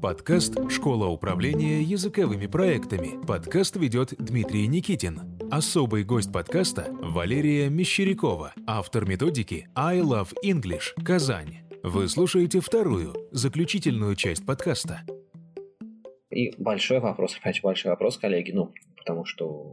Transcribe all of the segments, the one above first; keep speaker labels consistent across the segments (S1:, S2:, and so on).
S1: Подкаст «Школа управления языковыми проектами». Подкаст ведет Дмитрий Никитин. Особый гость подкаста – Валерия Мещерякова, автор методики «I Love English. Казань». Вы слушаете вторую, заключительную часть подкаста.
S2: И большой вопрос, опять большой вопрос, коллеги, ну, потому что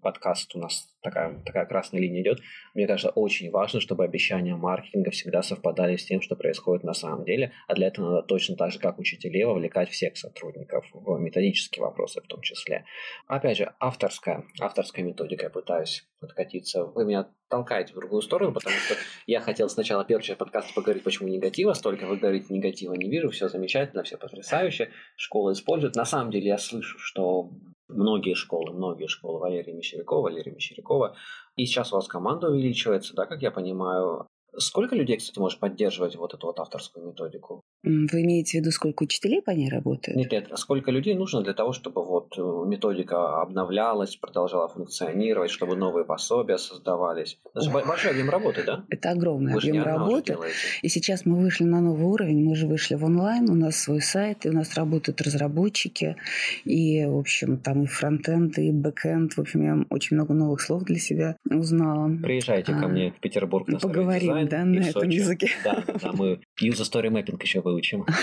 S2: подкаст у нас такая, такая красная линия идет, мне кажется, очень важно, чтобы обещания маркетинга всегда совпадали с тем, что происходит на самом деле, а для этого надо точно так же, как учителей, вовлекать всех сотрудников в методические вопросы в том числе. Опять же, авторская, авторская методика, я пытаюсь подкатиться. Вы меня толкаете в другую сторону, потому что я хотел сначала первый часть подкаста поговорить, почему негатива столько, вы говорите, негатива не вижу, все замечательно, все потрясающе, школа использует. На самом деле я слышу, что многие школы, многие школы Валерия Мещерякова, Валерия Мещерякова, и сейчас у вас команда увеличивается, да, как я понимаю. Сколько людей, кстати, может поддерживать вот эту вот авторскую методику?
S3: Вы имеете в виду, сколько учителей по ней работает?
S2: Нет, нет, а сколько людей нужно для того, чтобы вот э, методика обновлялась, продолжала функционировать, чтобы новые пособия создавались? Это же большой объем работы, да?
S3: Это огромный Вы объем работы. И сейчас мы вышли на новый уровень, мы же вышли в онлайн, у нас свой сайт, и у нас работают разработчики, и, в общем, там и фронтенд, и бэкенд, в общем, я очень много новых слов для себя узнала.
S2: Приезжайте а, ко мне в Петербург на
S3: Поговорим, дизайн, да, на этом языке.
S2: Да, да, мы user story mapping еще выучим.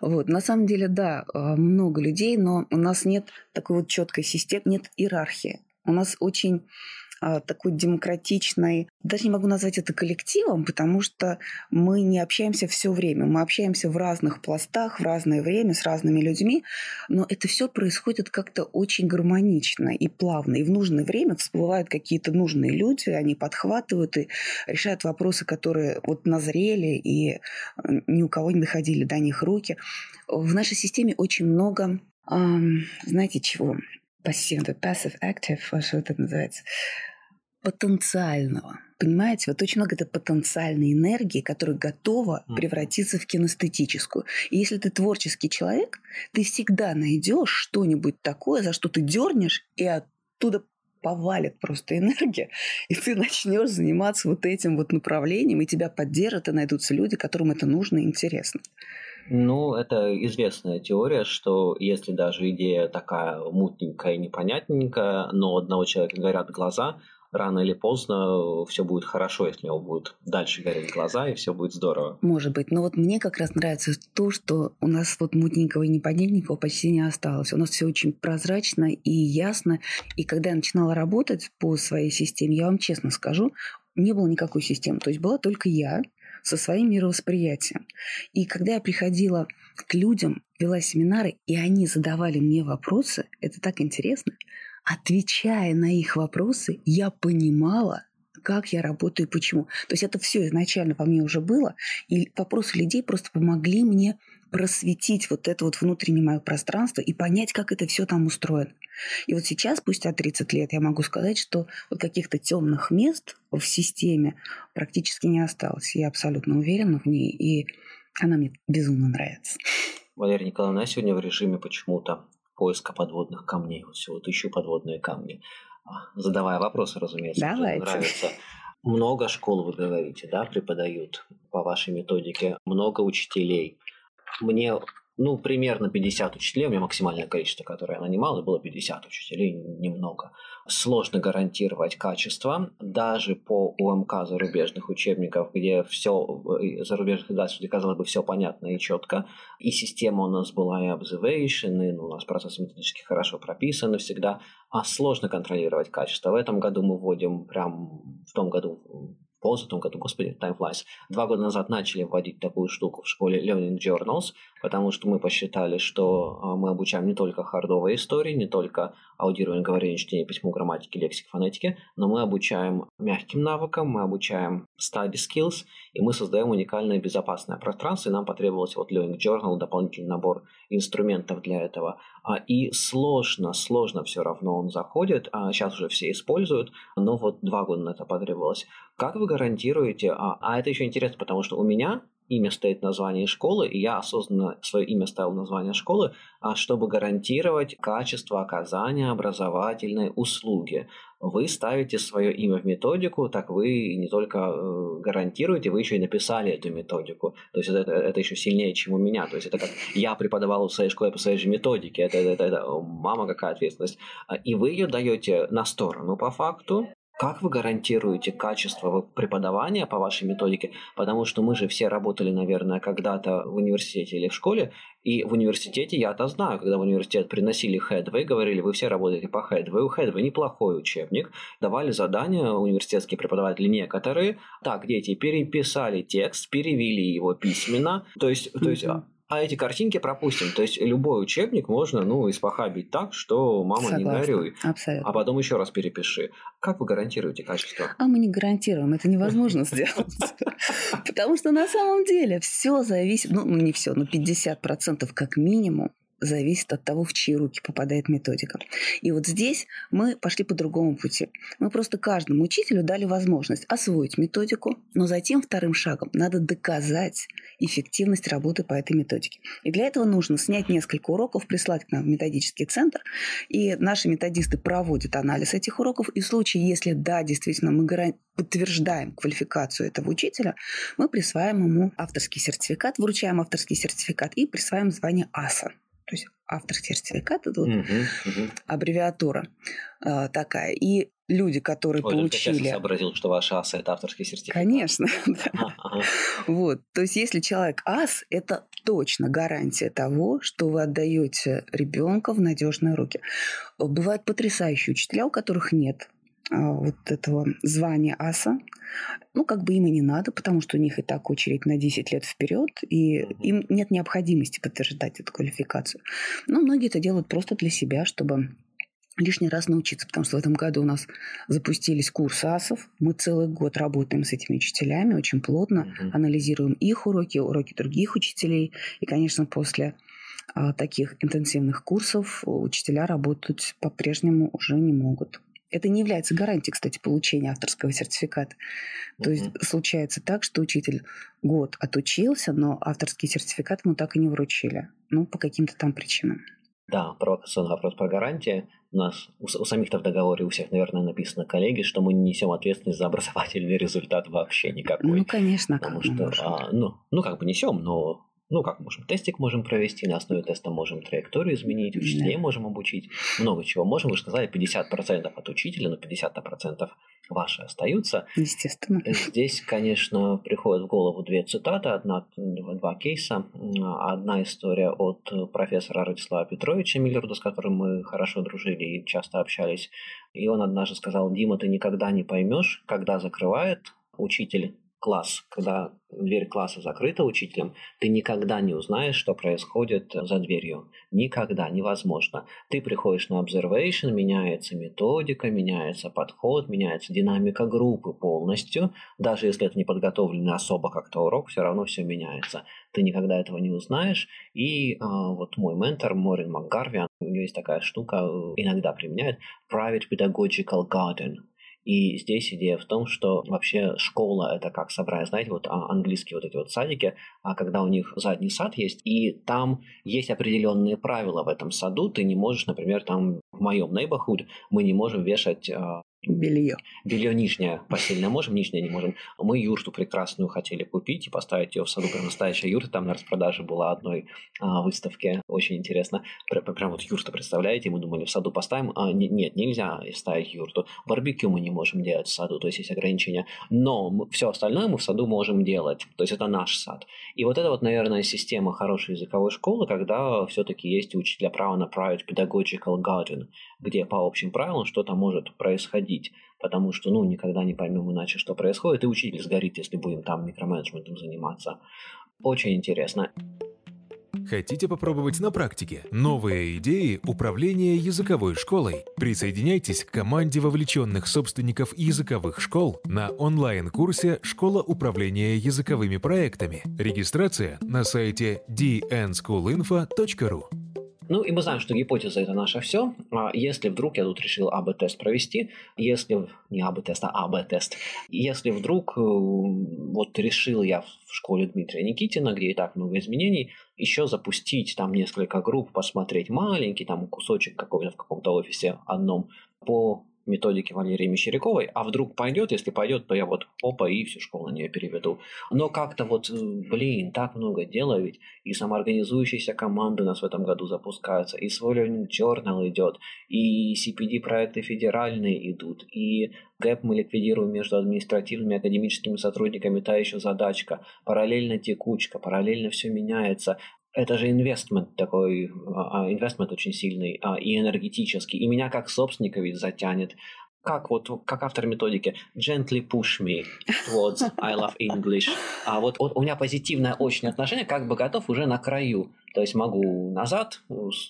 S3: Вот, на самом деле, да, а, много людей, но у нас нет такой вот четкой системы, нет иерархии. У нас очень такой демократичной, даже не могу назвать это коллективом, потому что мы не общаемся все время. Мы общаемся в разных пластах, в разное время, с разными людьми, но это все происходит как-то очень гармонично и плавно. И в нужное время всплывают какие-то нужные люди, они подхватывают и решают вопросы, которые вот назрели и ни у кого не доходили до них руки. В нашей системе очень много, знаете чего? Пассивно, passive active, что это называется? Потенциального. Понимаете, вот очень много это потенциальной энергии, которая готова превратиться в кинестетическую. И если ты творческий человек, ты всегда найдешь что-нибудь такое, за что ты дернешь, и оттуда повалит просто энергия, и ты начнешь заниматься вот этим вот направлением, и тебя поддержат, и найдутся люди, которым это нужно и интересно.
S2: Ну, это известная теория, что если даже идея такая мутненькая и непонятненькая, но одного человека горят глаза, рано или поздно все будет хорошо, если у него будут дальше гореть глаза, и все будет здорово.
S3: Может быть. Но вот мне как раз нравится то, что у нас вот мутненького и непонятненького почти не осталось. У нас все очень прозрачно и ясно. И когда я начинала работать по своей системе, я вам честно скажу, не было никакой системы. То есть была только я со своим мировосприятием. И когда я приходила к людям, вела семинары, и они задавали мне вопросы, это так интересно – отвечая на их вопросы, я понимала, как я работаю и почему. То есть это все изначально во мне уже было, и вопросы людей просто помогли мне просветить вот это вот внутреннее мое пространство и понять, как это все там устроено. И вот сейчас, спустя 30 лет, я могу сказать, что вот каких-то темных мест в системе практически не осталось. Я абсолютно уверена в ней, и она мне безумно нравится.
S2: Валерия Николаевна, сегодня в режиме почему-то поиска подводных камней. Вот все, вот ищу подводные камни. А, задавая вопросы, разумеется.
S3: Давайте.
S2: Нравится. Много школ, вы говорите, да, преподают по вашей методике, много учителей. Мне ну, примерно 50 учителей, у меня максимальное количество, которое я нанимал, и было 50 учителей, немного. Сложно гарантировать качество, даже по УМК зарубежных учебников, где все, зарубежных издательств, казалось бы, все понятно и четко, и система у нас была и observation, и ну, у нас процессы методически хорошо прописаны всегда, а сложно контролировать качество. В этом году мы вводим, прям в том году позатом году, господи, time flies, два года назад начали вводить такую штуку в школе Learning Journals, потому что мы посчитали, что а, мы обучаем не только хардовой истории, не только аудированию, говорению, чтению, письму, грамматике, лексике, фонетике, но мы обучаем мягким навыкам, мы обучаем study skills, и мы создаем уникальное безопасное пространство, и нам потребовался вот Learning Journal, дополнительный набор инструментов для этого. А, и сложно, сложно все равно он заходит, а сейчас уже все используют, но вот два года на это потребовалось. Как вы гарантируете, а, а это еще интересно, потому что у меня имя стоит название школы, и я осознанно свое имя ставил название школы, а чтобы гарантировать качество оказания образовательной услуги. Вы ставите свое имя в методику, так вы не только э, гарантируете, вы еще и написали эту методику. То есть это, это еще сильнее, чем у меня. То есть это как я преподавал в своей школе по своей же методике, это, это, это, это мама какая ответственность. И вы ее даете на сторону по факту, как вы гарантируете качество преподавания по вашей методике? Потому что мы же все работали, наверное, когда-то в университете или в школе, и в университете я-то знаю, когда в университет приносили Headway, говорили, вы все работаете по Headway, у Headway неплохой учебник, давали задания университетские преподаватели некоторые, так, дети переписали текст, перевели его письменно, то есть, то есть а эти картинки пропустим. То есть любой учебник можно, ну, испохабить так, что мама Согласна. не горюй.
S3: Абсолютно.
S2: А потом еще раз перепиши. Как вы гарантируете качество?
S3: А мы не гарантируем, это невозможно сделать. Потому что на самом деле все зависит, ну, не все, но 50% как минимум зависит от того, в чьи руки попадает методика. И вот здесь мы пошли по другому пути. Мы просто каждому учителю дали возможность освоить методику, но затем вторым шагом надо доказать эффективность работы по этой методике. И для этого нужно снять несколько уроков, прислать к нам в методический центр, и наши методисты проводят анализ этих уроков, и в случае, если да, действительно, мы подтверждаем квалификацию этого учителя, мы присваиваем ему авторский сертификат, вручаем авторский сертификат и присваиваем звание АСА то есть автор сертификата, это вот uh-huh, uh-huh. аббревиатура э, такая. И люди, которые Ой, получили...
S2: Я сообразил, что ваш АС – это авторский сертификат.
S3: Конечно. Вот. То есть, если человек АС, это точно гарантия того, что вы отдаете ребенка в надежные руки. Бывают потрясающие учителя, у которых нет вот этого звания аса. Ну, как бы им и не надо, потому что у них и так очередь на 10 лет вперед, и mm-hmm. им нет необходимости подтверждать эту квалификацию. Но многие это делают просто для себя, чтобы лишний раз научиться, потому что в этом году у нас запустились курсы АСов. Мы целый год работаем с этими учителями очень плотно, mm-hmm. анализируем их уроки, уроки других учителей. И, конечно, после а, таких интенсивных курсов учителя работать по-прежнему уже не могут. Это не является гарантией, кстати, получения авторского сертификата. То есть случается так, что учитель год отучился, но авторский сертификат ему так и не вручили. Ну, по каким-то там причинам.
S2: Да, провокационный вопрос про гарантии. У нас у, у самих-то в договоре у всех, наверное, написано коллеги, что мы не несем ответственность за образовательный результат вообще никакой.
S3: Ну, конечно,
S2: потому что, а, ну, ну, как бы несем, но ну, как можем, тестик можем провести, на основе теста можем траекторию изменить, учителей можем обучить, много чего можем. Вы же сказали, 50% от учителя, но 50% ваши остаются.
S3: Естественно.
S2: Здесь, конечно, приходят в голову две цитаты, одна, два кейса. Одна история от профессора Радислава Петровича Миллерда, с которым мы хорошо дружили и часто общались. И он однажды сказал, Дима, ты никогда не поймешь, когда закрывает учитель класс, когда дверь класса закрыта учителем, ты никогда не узнаешь, что происходит за дверью. Никогда, невозможно. Ты приходишь на observation, меняется методика, меняется подход, меняется динамика группы полностью. Даже если это не подготовленный особо как-то урок, все равно все меняется. Ты никогда этого не узнаешь. И а, вот мой ментор Морин МакГарви, у него есть такая штука, иногда применяет, Private Pedagogical Garden – и здесь идея в том, что вообще школа это как собрать, знаете, вот а, английские вот эти вот садики, а когда у них задний сад есть, и там есть определенные правила в этом саду, ты не можешь, например, там в моем neighborhood мы не можем вешать а,
S3: Белье.
S2: Белье нижнее постельное можем, нижнее не можем. Мы юрту прекрасную хотели купить и поставить ее в саду. Прям настоящая юрта. Там на распродаже была одной а, выставке. Очень интересно. Прям, вот юрта, представляете? Мы думали, в саду поставим. А, не, нет, нельзя ставить юрту. Барбекю мы не можем делать в саду. То есть есть ограничения. Но мы, все остальное мы в саду можем делать. То есть это наш сад. И вот это вот, наверное, система хорошей языковой школы, когда все-таки есть учителя права на private pedagogical garden, где по общим правилам что-то может происходить следить, потому что, ну, никогда не поймем иначе, что происходит, и учитель сгорит, если будем там микроменеджментом заниматься. Очень интересно.
S1: Хотите попробовать на практике новые идеи управления языковой школой? Присоединяйтесь к команде вовлеченных собственников языковых школ на онлайн-курсе «Школа управления языковыми проектами». Регистрация на сайте dnschoolinfo.ru
S2: Ну и мы знаем, что гипотеза это наше все. А если вдруг я тут решил АБ-тест провести, если не АБ-тест, а АБ-тест, если вдруг э, вот решил я в школе Дмитрия Никитина, где и так много изменений, еще запустить там несколько групп, посмотреть маленький там кусочек какой-то в каком-то офисе одном по методики Валерии Мещеряковой, а вдруг пойдет, если пойдет, то я вот опа и всю школу на нее переведу. Но как-то вот, э, блин, так много дела ведь, и самоорганизующиеся команды у нас в этом году запускаются, и свой Learning Journal идет, и CPD-проекты федеральные идут, и гэп мы ликвидируем между административными и академическими сотрудниками, та еще задачка, параллельно текучка, параллельно все меняется, это же инвестмент такой, а, инвестмент очень сильный а, и энергетический. И меня как собственника ведь затянет. Как вот, как автор методики, gently push me towards I love English. А вот, вот у меня позитивное очень отношение, как бы готов уже на краю. То есть могу назад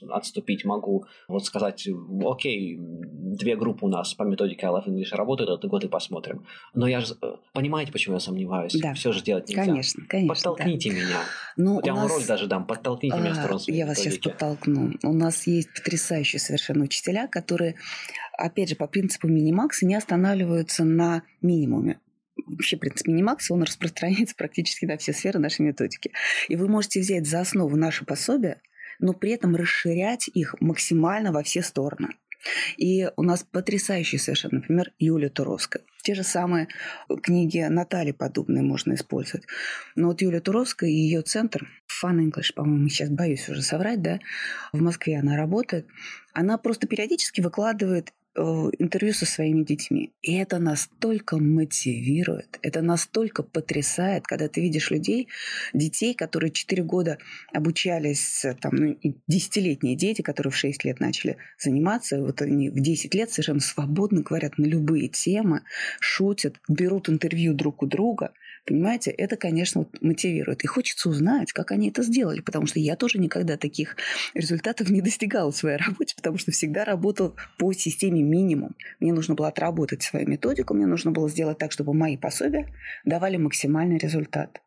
S2: отступить, могу вот сказать, окей, две группы у нас по методике I Love English работают, этот год и посмотрим. Но я же, э, понимаете, почему я сомневаюсь?
S3: Да.
S2: Все же делать нельзя.
S3: Конечно, конечно.
S2: Подтолкните
S3: да.
S2: меня.
S3: Ну,
S2: вот я
S3: нас...
S2: вам роль даже дам, подтолкните а, меня в сторону
S3: своей Я
S2: методики.
S3: вас сейчас подтолкну. У нас есть потрясающие совершенно учителя, которые, опять же, по принципу мини-макса не останавливаются на минимуме вообще принцип Минимакса, он распространяется практически на все сферы нашей методики. И вы можете взять за основу наши пособия, но при этом расширять их максимально во все стороны. И у нас потрясающие совершенно, например, Юлия Туровская. Те же самые книги Натальи подобные можно использовать. Но вот Юлия Туровская и ее центр, Fun English, по-моему, сейчас боюсь уже соврать, да, в Москве она работает, она просто периодически выкладывает интервью со своими детьми. И это настолько мотивирует, это настолько потрясает, когда ты видишь людей, детей, которые 4 года обучались, там, ну, десятилетние дети, которые в 6 лет начали заниматься, вот они в 10 лет совершенно свободно говорят на любые темы, шутят, берут интервью друг у друга – Понимаете, это, конечно, мотивирует. И хочется узнать, как они это сделали, потому что я тоже никогда таких результатов не достигала в своей работе, потому что всегда работала по системе минимум. Мне нужно было отработать свою методику, мне нужно было сделать так, чтобы мои пособия давали максимальный результат.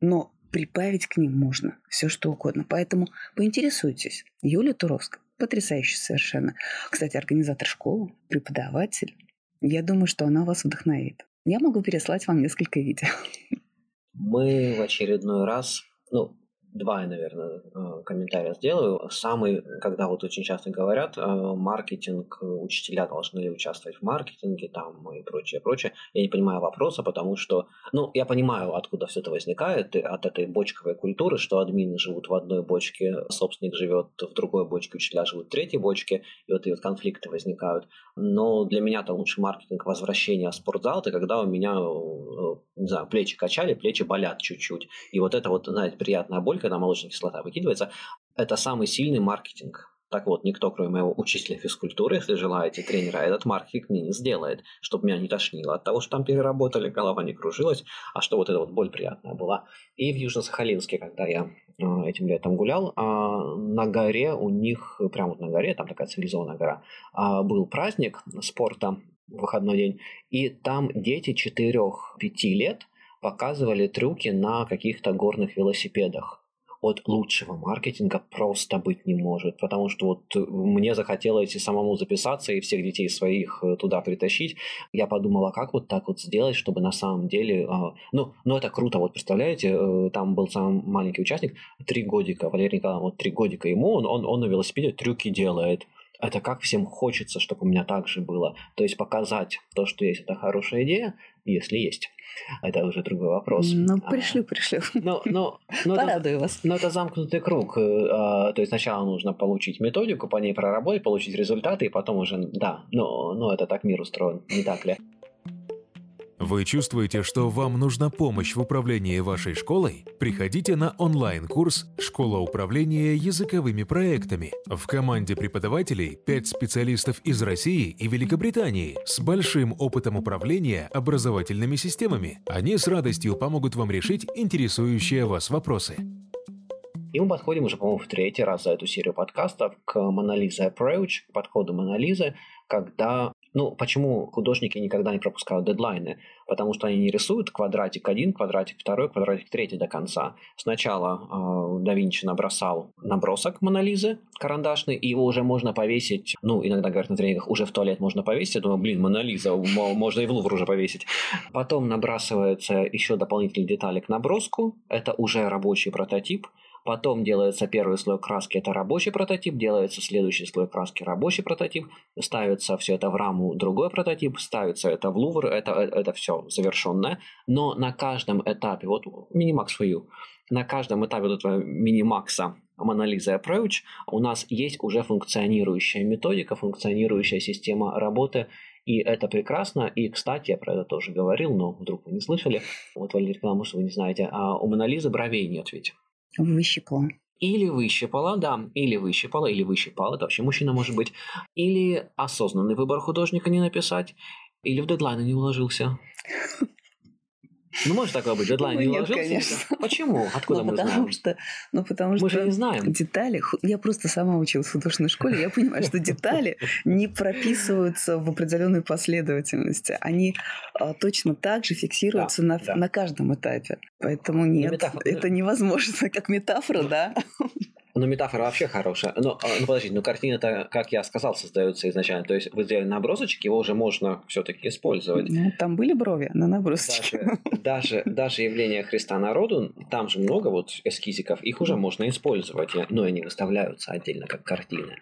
S3: Но прибавить к ним можно все что угодно. Поэтому поинтересуйтесь. Юлия Туровская, потрясающая совершенно. Кстати, организатор школы, преподаватель. Я думаю, что она вас вдохновит. Я могу переслать вам несколько видео.
S2: Мы в очередной раз, ну, два, наверное, э, комментария сделаю. Самый, когда вот очень часто говорят, э, маркетинг, учителя должны участвовать в маркетинге там и прочее, прочее. Я не понимаю вопроса, потому что, ну, я понимаю, откуда все это возникает, от этой бочковой культуры, что админы живут в одной бочке, собственник живет в другой бочке, учителя живут в третьей бочке, и вот эти вот конфликты возникают. Но для меня-то лучший маркетинг возвращения в спортзал, это когда у меня, э, не знаю, плечи качали, плечи болят чуть-чуть. И вот это вот, знаете, приятная боль, когда молочная кислота выкидывается, это самый сильный маркетинг. Так вот, никто, кроме моего учителя физкультуры, если желаете, тренера, этот маркетинг мне не сделает, чтобы меня не тошнило от того, что там переработали, голова не кружилась, а что вот эта вот боль приятная была. И в Южно-Сахалинске, когда я а, этим летом гулял, а, на горе у них, прямо вот на горе, там такая цивилизованная гора, а, был праздник спорта, выходной день, и там дети 4-5 лет показывали трюки на каких-то горных велосипедах от лучшего маркетинга просто быть не может, потому что вот мне захотелось и самому записаться, и всех детей своих э, туда притащить. Я подумала, как вот так вот сделать, чтобы на самом деле... А, ну, ну это круто, вот представляете, э, там был самый маленький участник, три годика, Валерий Николаевич, вот три годика ему, он, он, он на велосипеде трюки делает это как всем хочется, чтобы у меня так же было. То есть показать то, что есть, это хорошая идея, если есть. Это уже другой вопрос.
S3: Ну, пришлю, пришлю.
S2: Но, но, но
S3: Порадую
S2: это,
S3: вас.
S2: Но это замкнутый круг. Э, а, то есть сначала нужно получить методику, по ней проработать, получить результаты, и потом уже, да, но, но это так мир устроен, не так ли?
S1: Вы чувствуете, что вам нужна помощь в управлении вашей школой? Приходите на онлайн-курс «Школа управления языковыми проектами». В команде преподавателей 5 специалистов из России и Великобритании с большим опытом управления образовательными системами. Они с радостью помогут вам решить интересующие вас вопросы.
S2: И мы подходим уже, по-моему, в третий раз за эту серию подкастов к Монолиза Approach, к подходу Монолизы, когда Ну, почему художники никогда не пропускают дедлайны? Потому что они не рисуют квадратик один, квадратик второй, квадратик третий до конца. Сначала э, да Винчи набросал набросок Монолизы карандашный, и его уже можно повесить, ну, иногда говорят на тренингах, уже в туалет можно повесить. Я думаю, блин, Монолиза, можно и в Лувр уже повесить. Потом набрасывается еще дополнительные детали к наброску. Это уже рабочий прототип. Потом делается первый слой краски, это рабочий прототип, делается следующий слой краски, рабочий прототип, ставится все это в раму, другой прототип, ставится это в лувр, это, это все завершенное. Но на каждом этапе, вот Minimax for на каждом этапе вот этого Minimax Monalisa Approach у нас есть уже функционирующая методика, функционирующая система работы, и это прекрасно. И, кстати, я про это тоже говорил, но вдруг вы не слышали. Вот, Валерий может, вы не знаете. А у Монолизы бровей нет ведь.
S3: Выщипала.
S2: Или выщипала, да, или выщипала, или выщипал, это вообще мужчина может быть. Или осознанный выбор художника не написать, или в дедлайн не уложился. Ну, может такое быть, дедлайн ну, не нет, конечно. Почему? Откуда ну, мы потому знаем?
S3: Что, ну, потому
S2: мы
S3: что
S2: же не знаем.
S3: Детали, я просто сама училась в художественной школе, я понимаю, что детали не прописываются в определенной последовательности. Они а, точно так же фиксируются да, на, да. на каждом этапе. Поэтому нет, это невозможно, как метафора, да?
S2: Ну, метафора вообще хорошая. Но, а, ну, подождите, ну, картина-то, как я сказал, создается изначально. То есть вы сделали набросочек, его уже можно все-таки использовать.
S3: Ну, там были брови на набросочке.
S2: Даже, даже, даже явление Христа народу, там же много вот эскизиков, их уже можно использовать. Но они выставляются отдельно как картины.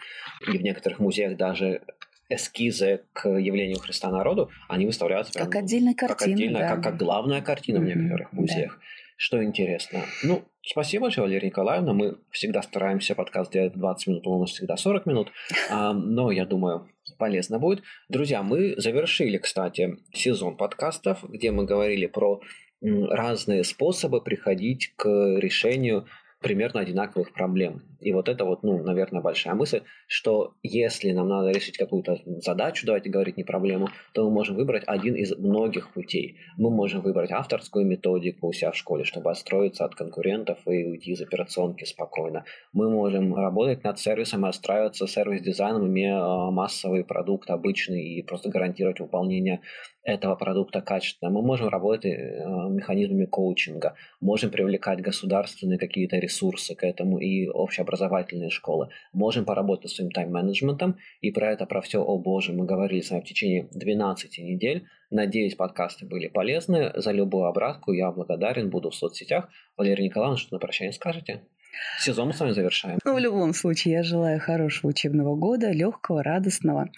S2: И в некоторых музеях даже эскизы к явлению Христа народу, они выставляются
S3: как прям, отдельная картина, как, отдельная,
S2: да. как, как главная картина mm-hmm, в некоторых музеях. Да. Что интересно. Ну, спасибо большое, Валерия Николаевна. Мы всегда стараемся подкаст делать 20 минут, у нас всегда 40 минут. А, но я думаю, полезно будет. Друзья, мы завершили, кстати, сезон подкастов, где мы говорили про разные способы приходить к решению примерно одинаковых проблем. И вот это вот, ну, наверное, большая мысль, что если нам надо решить какую-то задачу, давайте говорить не проблему, то мы можем выбрать один из многих путей. Мы можем выбрать авторскую методику у себя в школе, чтобы отстроиться от конкурентов и уйти из операционки спокойно. Мы можем работать над сервисом и отстраиваться сервис-дизайном, имея а, массовый продукт обычный и просто гарантировать выполнение этого продукта качественно. Мы можем работать э, механизмами коучинга, можем привлекать государственные какие-то ресурсы к этому и общеобразовательные школы. Можем поработать с своим тайм-менеджментом, и про это, про все, о боже, мы говорили с вами в течение 12 недель. Надеюсь, подкасты были полезны. За любую обратку я благодарен, буду в соцсетях. Валерий Николаевна, что на прощание скажете? Сезон мы с вами завершаем.
S3: Ну, в любом случае, я желаю хорошего учебного года, легкого, радостного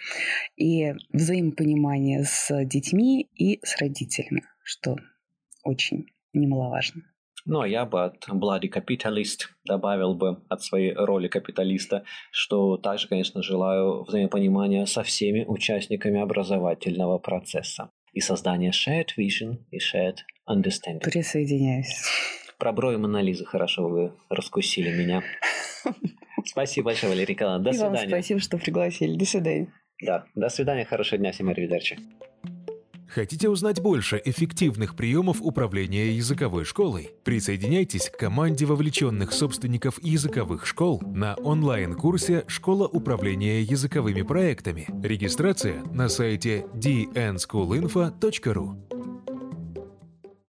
S3: и взаимопонимания с детьми и с родителями, что очень немаловажно.
S2: Ну, а я бы от Bloody Capitalist добавил бы от своей роли капиталиста, что также, конечно, желаю взаимопонимания со всеми участниками образовательного процесса и создания shared vision и shared understanding.
S3: Присоединяюсь.
S2: Про брови Монолизы хорошо вы раскусили меня. Спасибо большое, Валерий Николаевна. До
S3: И
S2: свидания.
S3: Вам спасибо, что пригласили. До свидания.
S2: Да, до свидания, хорошего дня всем, Аривидерчи.
S1: Хотите узнать больше эффективных приемов управления языковой школой? Присоединяйтесь к команде вовлеченных собственников языковых школ на онлайн-курсе «Школа управления языковыми проектами». Регистрация на сайте dnschoolinfo.ru